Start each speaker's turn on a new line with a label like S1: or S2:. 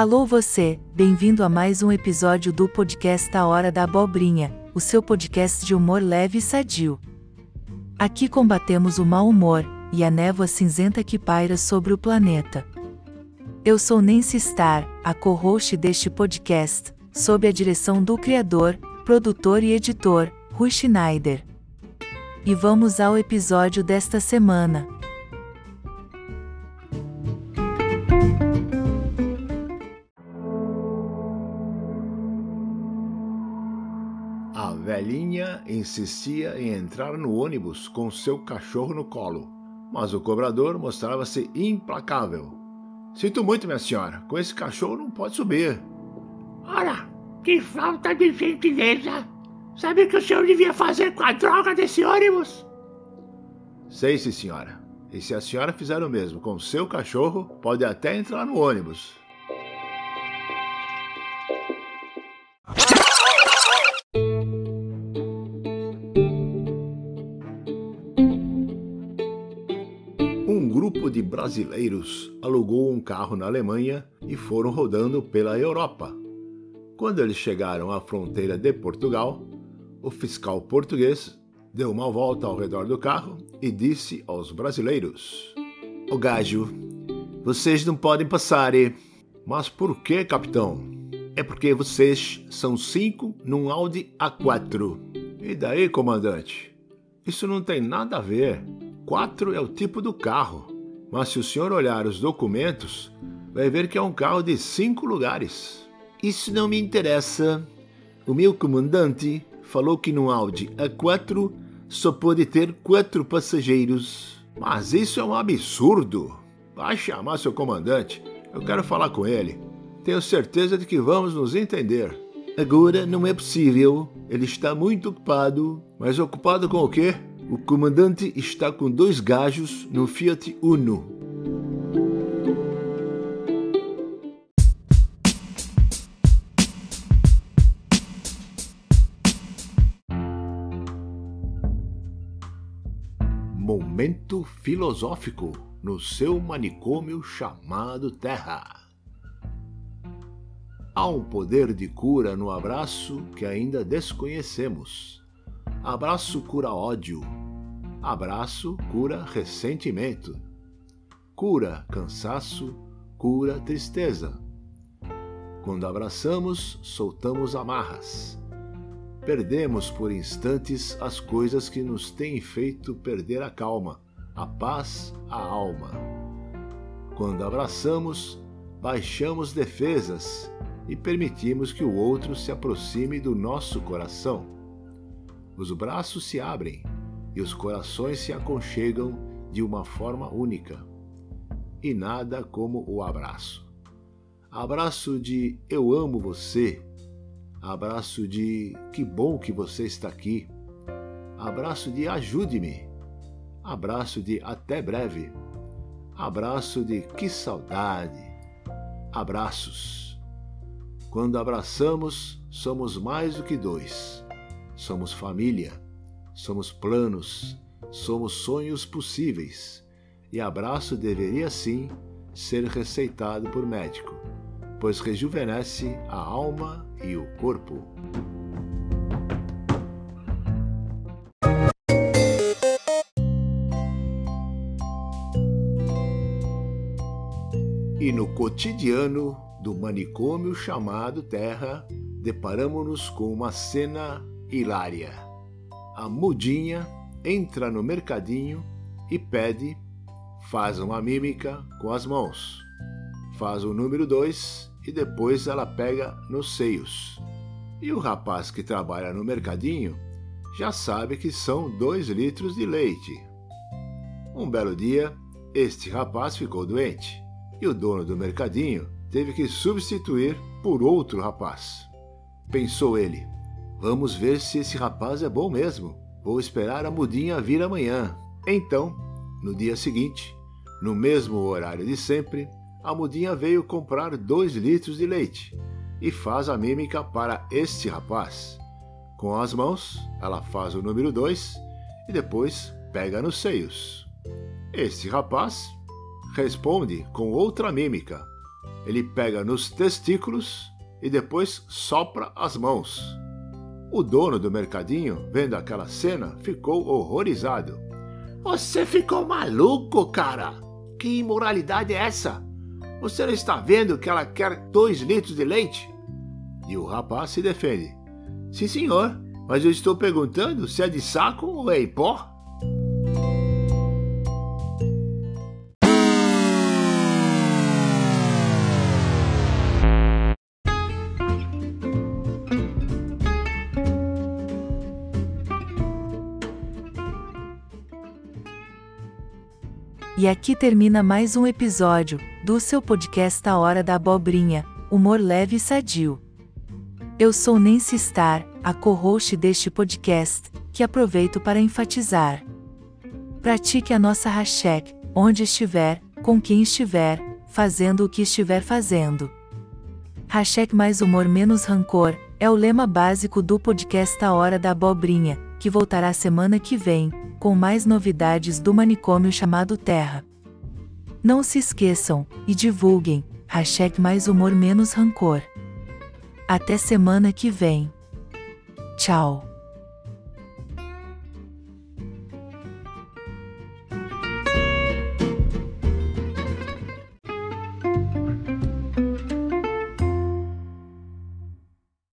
S1: Alô você, bem-vindo a mais um episódio do podcast A Hora da Abobrinha, o seu podcast de humor leve e sadio. Aqui combatemos o mau humor e a névoa cinzenta que paira sobre o planeta. Eu sou Nancy Starr, a co-host deste podcast, sob a direção do criador, produtor e editor, Rui Schneider. E vamos ao episódio desta semana.
S2: Velhinha insistia em entrar no ônibus com seu cachorro no colo, mas o cobrador mostrava-se implacável. Sinto muito, minha senhora, com esse cachorro não pode subir.
S3: Ora, que falta de gentileza! Sabe o que o senhor devia fazer com a droga desse ônibus?
S2: Sei sim, senhora. E se a senhora fizer o mesmo com seu cachorro, pode até entrar no ônibus. Grupo de brasileiros alugou um carro na Alemanha e foram rodando pela Europa. Quando eles chegaram à fronteira de Portugal, o fiscal português deu uma volta ao redor do carro e disse aos brasileiros: O gajo, vocês não podem passar. E... Mas por que, capitão? É porque vocês são cinco num Audi A4. E daí, comandante? Isso não tem nada a ver. Quatro é o tipo do carro. Mas se o senhor olhar os documentos, vai ver que é um carro de cinco lugares. Isso não me interessa. O meu comandante falou que no Audi A4 só pode ter quatro passageiros. Mas isso é um absurdo. Vai chamar seu comandante. Eu quero falar com ele. Tenho certeza de que vamos nos entender. Agora não é possível. Ele está muito ocupado. Mas ocupado com o quê? O comandante está com dois gajos no Fiat Uno. Momento filosófico no seu manicômio chamado Terra. Há um poder de cura no abraço que ainda desconhecemos. Abraço cura ódio. Abraço cura ressentimento. Cura cansaço, cura tristeza. Quando abraçamos, soltamos amarras Perdemos por instantes as coisas que nos têm feito perder a calma, a paz, a alma. Quando abraçamos, baixamos defesas e permitimos que o outro se aproxime do nosso coração. Os braços se abrem e os corações se aconchegam de uma forma única. E nada como o abraço. Abraço de eu amo você Abraço de que bom que você está aqui. Abraço de ajude-me. Abraço de até breve. Abraço de que saudade. Abraços. Quando abraçamos, somos mais do que dois. Somos família, somos planos, somos sonhos possíveis. E abraço deveria sim ser receitado por médico pois rejuvenesce a alma e o corpo. E no cotidiano do manicômio chamado Terra, deparamos-nos com uma cena hilária. A mudinha entra no mercadinho e pede, faz uma mímica com as mãos, faz o número 2 e depois ela pega nos seios. E o rapaz que trabalha no mercadinho já sabe que são dois litros de leite. Um belo dia, este rapaz ficou doente e o dono do mercadinho teve que substituir por outro rapaz. Pensou ele: vamos ver se esse rapaz é bom mesmo. Vou esperar a mudinha vir amanhã. Então, no dia seguinte, no mesmo horário de sempre, a mudinha veio comprar dois litros de leite e faz a mímica para este rapaz. Com as mãos, ela faz o número dois e depois pega nos seios. Este rapaz responde com outra mímica Ele pega nos testículos e depois sopra as mãos. O dono do mercadinho, vendo aquela cena, ficou horrorizado.
S3: Você ficou maluco, cara? Que imoralidade é essa? Você não está vendo que ela quer dois litros de leite?
S2: E o rapaz se defende. Sim, senhor, mas eu estou perguntando se é de saco ou é em pó?
S1: E aqui termina mais um episódio do seu podcast A Hora da Abobrinha, humor leve e sadio. Eu sou Nancy Star, a co-host deste podcast, que aproveito para enfatizar. Pratique a nossa hashtag, onde estiver, com quem estiver, fazendo o que estiver fazendo. Hashtag mais humor menos rancor, é o lema básico do podcast A Hora da Abobrinha, que voltará semana que vem, com mais novidades do manicômio chamado Terra. Não se esqueçam, e divulguem, hashtag mais humor menos rancor. Até semana que vem. Tchau.